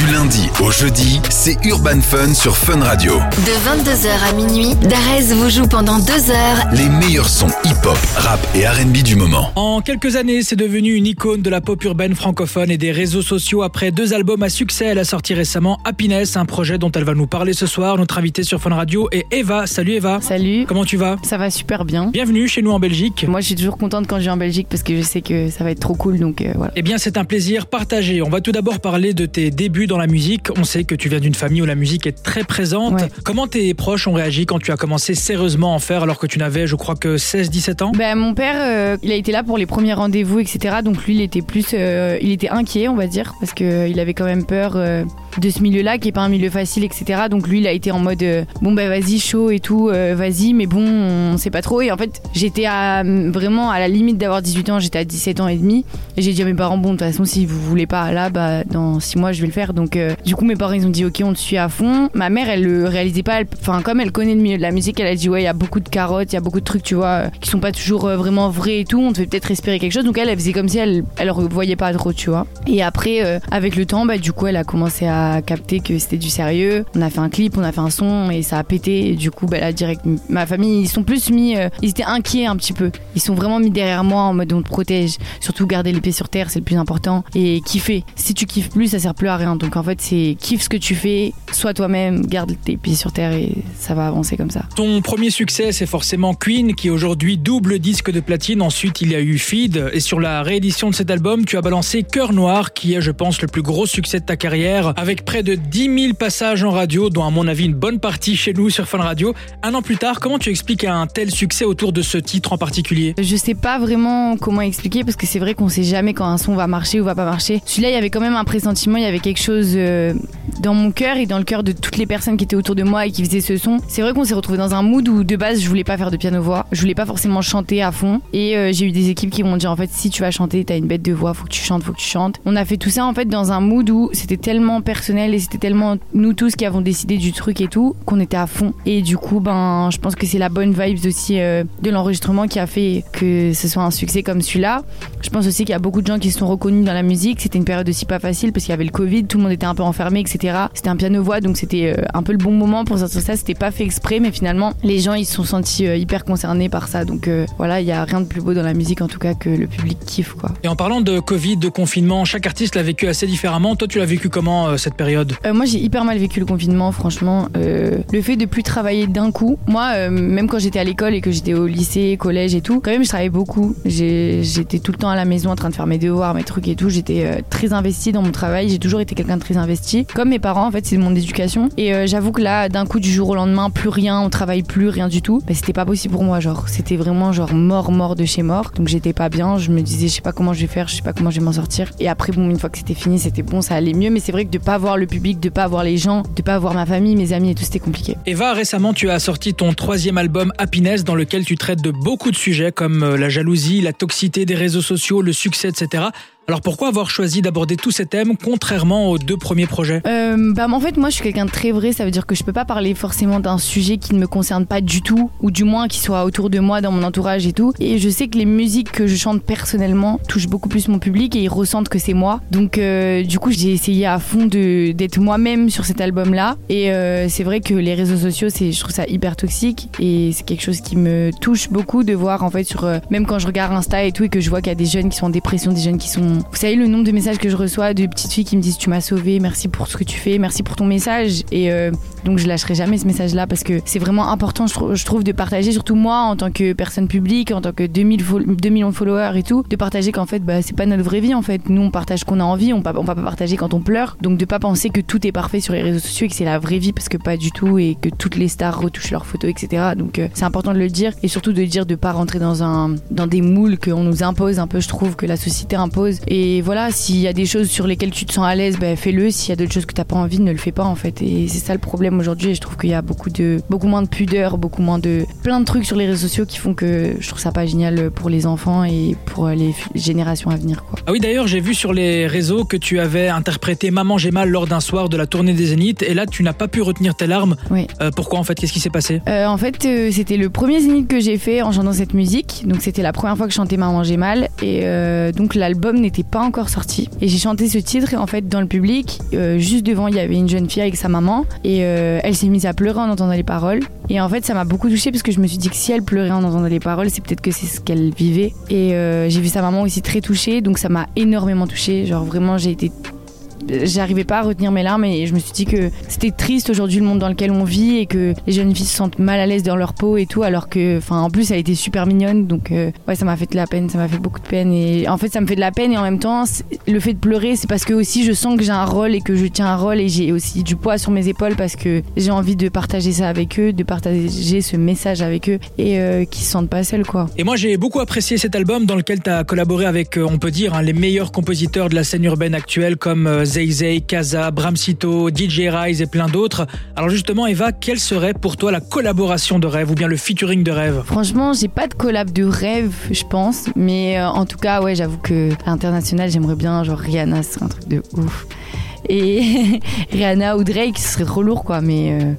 Du lundi au jeudi, c'est Urban Fun sur Fun Radio. De 22h à minuit, Darès vous joue pendant deux heures Les meilleurs sons hip-hop, rap et R&B du moment. En quelques années, c'est devenu une icône de la pop urbaine francophone et des réseaux sociaux. Après deux albums à succès, elle a sorti récemment Happiness, un projet dont elle va nous parler ce soir. Notre invitée sur Fun Radio est Eva. Salut Eva. Salut. Comment tu vas? Ça va super bien. Bienvenue chez nous en Belgique. Moi, je suis toujours contente quand je viens en Belgique parce que je sais que ça va être trop cool. Donc euh, voilà. Eh bien, c'est un plaisir partagé. On va tout d'abord parler de tes débuts dans la musique. On sait que tu viens d'une famille où la musique est très présente. Ouais. Comment tes proches ont réagi quand tu as commencé sérieusement à en faire alors que tu n'avais, je crois, que 16-17 ans? Ben, mon père, euh, il a été là pour les premiers rendez-vous, etc. Donc lui, il était plus, euh, il était inquiet, on va dire, parce que euh, avait quand même peur de ce milieu-là, qui est pas un milieu facile, etc. Donc lui, il a été en mode, euh, bon ben vas-y, chaud et tout, euh, vas-y, mais bon, on sait pas trop. Et en fait, j'étais à, vraiment à la limite d'avoir 18 ans, j'étais à 17 ans et demi, et j'ai dit à mes parents, bon, de toute façon, si vous voulez pas là, bah dans 6 mois, je vais le faire. Donc euh, du coup, mes parents, ils ont dit, ok, on te suit à fond. Ma mère, elle le réalisait pas, enfin comme elle connaît le milieu de la musique, elle a dit, ouais, il y a beaucoup de carottes, il y a beaucoup de trucs, tu vois, qui sont pas toujours vraiment vrais et tout. On te peut-être espérer quelque chose. Donc elle, elle faisait comme si elle, elle voyait pas trop, tu vois. Et après, avec le temps, bah du coup, elle a commencé à capter que c'était du sérieux. On a fait un clip, on a fait un son et ça a pété. Du coup, bah là, direct, ma famille, ils sont plus mis, euh, ils étaient inquiets un petit peu. Ils sont vraiment mis derrière moi en mode on te protège. Surtout garder les pieds sur terre, c'est le plus important. Et kiffer. Si tu kiffes plus, ça sert plus à rien. Donc en fait, c'est kiffe ce que tu fais, sois toi-même, garde tes pieds sur terre et ça va avancer comme ça. Ton premier succès, c'est forcément Queen, qui aujourd'hui double disque de platine. Ensuite, il y a eu Feed. Et sur la réédition de cet album, tu as balancé Cœur Noir, qui est, je pense, le plus gros succès de ta carrière, avec près de 10 000 passages en radio, dont, à mon avis, une bonne partie chez nous sur Fun Radio. Un an plus tard, comment tu expliques un tel succès autour de ce titre en particulier? Je sais pas vraiment comment expliquer parce que c'est vrai qu'on sait jamais quand un son va marcher ou va pas marcher. Celui-là, il y avait quand même un pressentiment, il y avait quelque chose euh, dans mon cœur et dans le cœur de toutes les personnes qui étaient autour de moi et qui faisaient ce son. C'est vrai qu'on s'est retrouvé dans un mood où de base je voulais pas faire de piano-voix, je voulais pas forcément chanter à fond et euh, j'ai eu des équipes qui m'ont dit en fait si tu vas chanter, t'as une bête de voix, faut que tu chantes, faut que tu chantes. On a fait tout ça en fait dans un mood où c'était tellement personnel et c'était tellement nous tous qui avons décidé du truc et tout qu'on était à fond et du coup ben je pense que c'est la bonne vibes aussi euh, de l'enregistrement qui a fait que ce soit un succès comme celui-là. Je pense aussi qu'il y a beaucoup de gens qui se sont reconnus dans la musique. C'était une période aussi pas facile parce qu'il y avait le Covid, tout le monde était un peu enfermé, etc. C'était un piano-voix, donc c'était euh, un peu le bon moment pour sortir ça. C'était pas fait exprès, mais finalement, les gens ils se sont sentis euh, hyper concernés par ça. Donc voilà, il y a rien de plus beau dans la musique en tout cas que le public kiffe quoi. Et en parlant de Covid, de confinement, chaque artiste l'a vécu assez différemment. Toi, tu l'as vécu comment euh, cette période Euh, moi, j'ai hyper mal vécu le confinement, franchement. Euh, le fait de plus travailler d'un coup. Moi, euh, même quand j'étais à l'école et que j'étais au lycée, collège et tout, quand même, je travaillais beaucoup. J'étais tout le temps à la maison en train de faire mes devoirs, mes trucs et tout. J'étais très investie dans mon travail. J'ai toujours été quelqu'un de très investi. Comme mes parents, en fait, c'est mon éducation. Et j'avoue que là, d'un coup, du jour au lendemain, plus rien, on travaille plus, rien du tout. Bah, c'était pas possible pour moi, genre. C'était vraiment genre mort, mort de chez mort. Donc j'étais pas bien. Je me disais, je sais pas comment je vais faire, je sais pas comment je vais m'en sortir. Et après, bon, une fois que c'était fini, c'était bon, ça allait mieux. Mais c'est vrai que de pas voir le public, de pas voir les gens, de pas voir ma famille, mes amis et tout, c'était compliqué. Eva, récemment, tu as sorti ton troisième album Happiness, dans lequel tu traites de beaucoup de sujets comme euh, la jalousie, la toxicité des réseaux sociaux, le succès, etc. Alors pourquoi avoir choisi d'aborder tous ces thèmes contrairement aux deux premiers projets? Euh, bah, en fait, moi, je suis quelqu'un de très vrai. Ça veut dire que je peux pas parler forcément d'un sujet qui ne me concerne pas du tout, ou du moins qui soit autour de moi, dans mon entourage et tout. Et je sais que les musiques que je chante personnellement touchent beaucoup plus mon public et ils ressentent que c'est moi. Donc, euh, du coup, j'ai essayé à fond d'être moi-même sur cet album-là. Et euh, c'est vrai que les réseaux sociaux, je trouve ça hyper toxique et c'est quelque chose qui me touche beaucoup de voir en fait sur même quand je regarde Insta et tout et que je vois qu'il y a des jeunes qui sont en dépression, des jeunes qui sont vous savez le nombre de messages que je reçois de petites filles qui me disent tu m'as sauvé, merci pour ce que tu fais, merci pour ton message et euh, donc je lâcherai jamais ce message là parce que c'est vraiment important je, trou- je trouve de partager surtout moi en tant que personne publique, en tant que 2000 fol- 2 millions de followers et tout, de partager qu'en fait bah, c'est pas notre vraie vie en fait. Nous on partage qu'on a envie, on, pa- on va pas partager quand on pleure. Donc de pas penser que tout est parfait sur les réseaux sociaux et que c'est la vraie vie parce que pas du tout et que toutes les stars retouchent leurs photos etc. Donc euh, c'est important de le dire et surtout de dire de pas rentrer dans un dans des moules qu'on nous impose un peu je trouve que la société impose et voilà s'il y a des choses sur lesquelles tu te sens à l'aise bah, fais-le s'il y a d'autres choses que t'as pas envie ne le fais pas en fait et c'est ça le problème aujourd'hui et je trouve qu'il y a beaucoup de beaucoup moins de pudeur beaucoup moins de plein de trucs sur les réseaux sociaux qui font que je trouve ça pas génial pour les enfants et pour les générations à venir quoi. Ah oui, d'ailleurs, j'ai vu sur les réseaux que tu avais interprété Maman j'ai mal lors d'un soir de la tournée des Zéniths et là tu n'as pas pu retenir tes larmes. Oui. Euh, pourquoi en fait? Qu'est-ce qui s'est passé? Euh, en fait, euh, c'était le premier zénith que j'ai fait en chantant cette musique. Donc, c'était la première fois que je chantais Maman j'ai mal. Et donc, l'album n'était pas encore sorti. Et j'ai chanté ce titre en fait dans le public, euh, juste devant il y avait une jeune fille avec sa maman et euh, elle s'est mise à pleurer en entendant les paroles. Et en fait ça m'a beaucoup touchée parce que je me suis dit que si elle pleurait en entendant les paroles, c'est peut-être que c'est ce qu'elle vivait. Et euh, j'ai vu sa maman aussi très touchée, donc ça m'a énormément touchée. Genre vraiment j'ai été j'arrivais pas à retenir mes larmes et je me suis dit que c'était triste aujourd'hui le monde dans lequel on vit et que les jeunes filles se sentent mal à l'aise dans leur peau et tout alors que enfin en plus elle était super mignonne donc euh, ouais ça m'a fait de la peine ça m'a fait beaucoup de peine et en fait ça me fait de la peine et en même temps le fait de pleurer c'est parce que aussi je sens que j'ai un rôle et que je tiens un rôle et j'ai aussi du poids sur mes épaules parce que j'ai envie de partager ça avec eux de partager ce message avec eux et euh, qu'ils se sentent pas seuls quoi. Et moi j'ai beaucoup apprécié cet album dans lequel tu as collaboré avec euh, on peut dire hein, les meilleurs compositeurs de la scène urbaine actuelle comme Zay Zay, Kaza, Bramsito, DJ Rise et plein d'autres. Alors justement, Eva, quelle serait pour toi la collaboration de rêve ou bien le featuring de rêve? Franchement, j'ai pas de collab de rêve, je pense. Mais euh, en tout cas, ouais, j'avoue que à l'international, j'aimerais bien, genre Rihanna, c'est un truc de ouf. Et Rihanna ou Drake, ce serait trop lourd, quoi. Mais euh,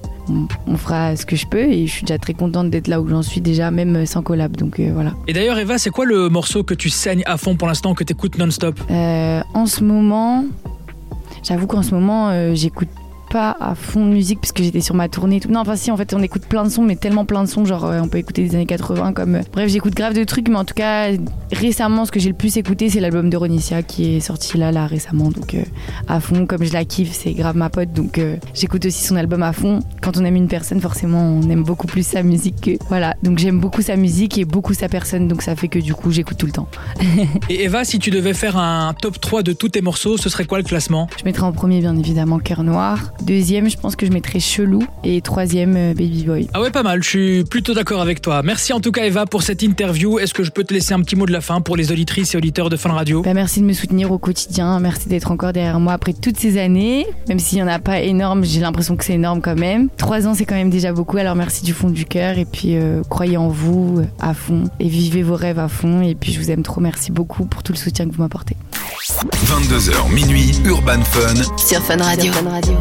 on, fera ce que je peux et je suis déjà très contente d'être là où j'en suis déjà, même sans collab. Donc euh, voilà. Et d'ailleurs, Eva, c'est quoi le morceau que tu saignes à fond pour l'instant, que tu écoutes non-stop En ce moment, J'avoue qu'en ce moment, euh, j'écoute pas à fond de musique parce que j'étais sur ma tournée. Tout. Non, enfin si, en fait, on écoute plein de sons, mais tellement plein de sons, genre euh, on peut écouter des années 80 comme... Euh, bref, j'écoute grave de trucs, mais en tout cas, récemment, ce que j'ai le plus écouté, c'est l'album de Ronicia qui est sorti là, là, récemment. Donc euh, à fond, comme je la kiffe, c'est grave ma pote, donc j'écoute aussi son album à fond. Quand on aime une personne, forcément, on aime beaucoup plus sa musique que... Voilà, donc j'aime beaucoup sa musique et beaucoup sa personne, donc ça fait que du coup, j'écoute tout le temps. et Eva, si tu devais faire un top 3 de tous tes morceaux, ce serait quoi le classement? Je mettrais en premier, bien évidemment, Cœur Noir. Deuxième, je pense que je mettrais Chelou. Et troisième, euh, Baby Boy. Ah ouais, pas mal. Je suis plutôt d'accord avec toi. Merci en tout cas, Eva, pour cette interview. Est-ce que je peux te laisser un petit mot de la fin pour les auditrices et auditeurs de Fun Radio? Bah, Merci de me soutenir au quotidien. Merci d'être encore derrière moi après toutes ces années. Même s'il n'y en a pas énorme, j'ai l'impression que c'est énorme quand même. Trois ans, c'est quand même déjà beaucoup. Alors merci du fond du cœur. Et puis, euh, croyez en vous euh, à fond. Et vivez vos rêves à fond. Et puis, je vous aime trop. Merci beaucoup pour tout le soutien que vous m'apportez. 22h minuit, Urban Fun. Sur Fun Radio. Sur Fun Radio.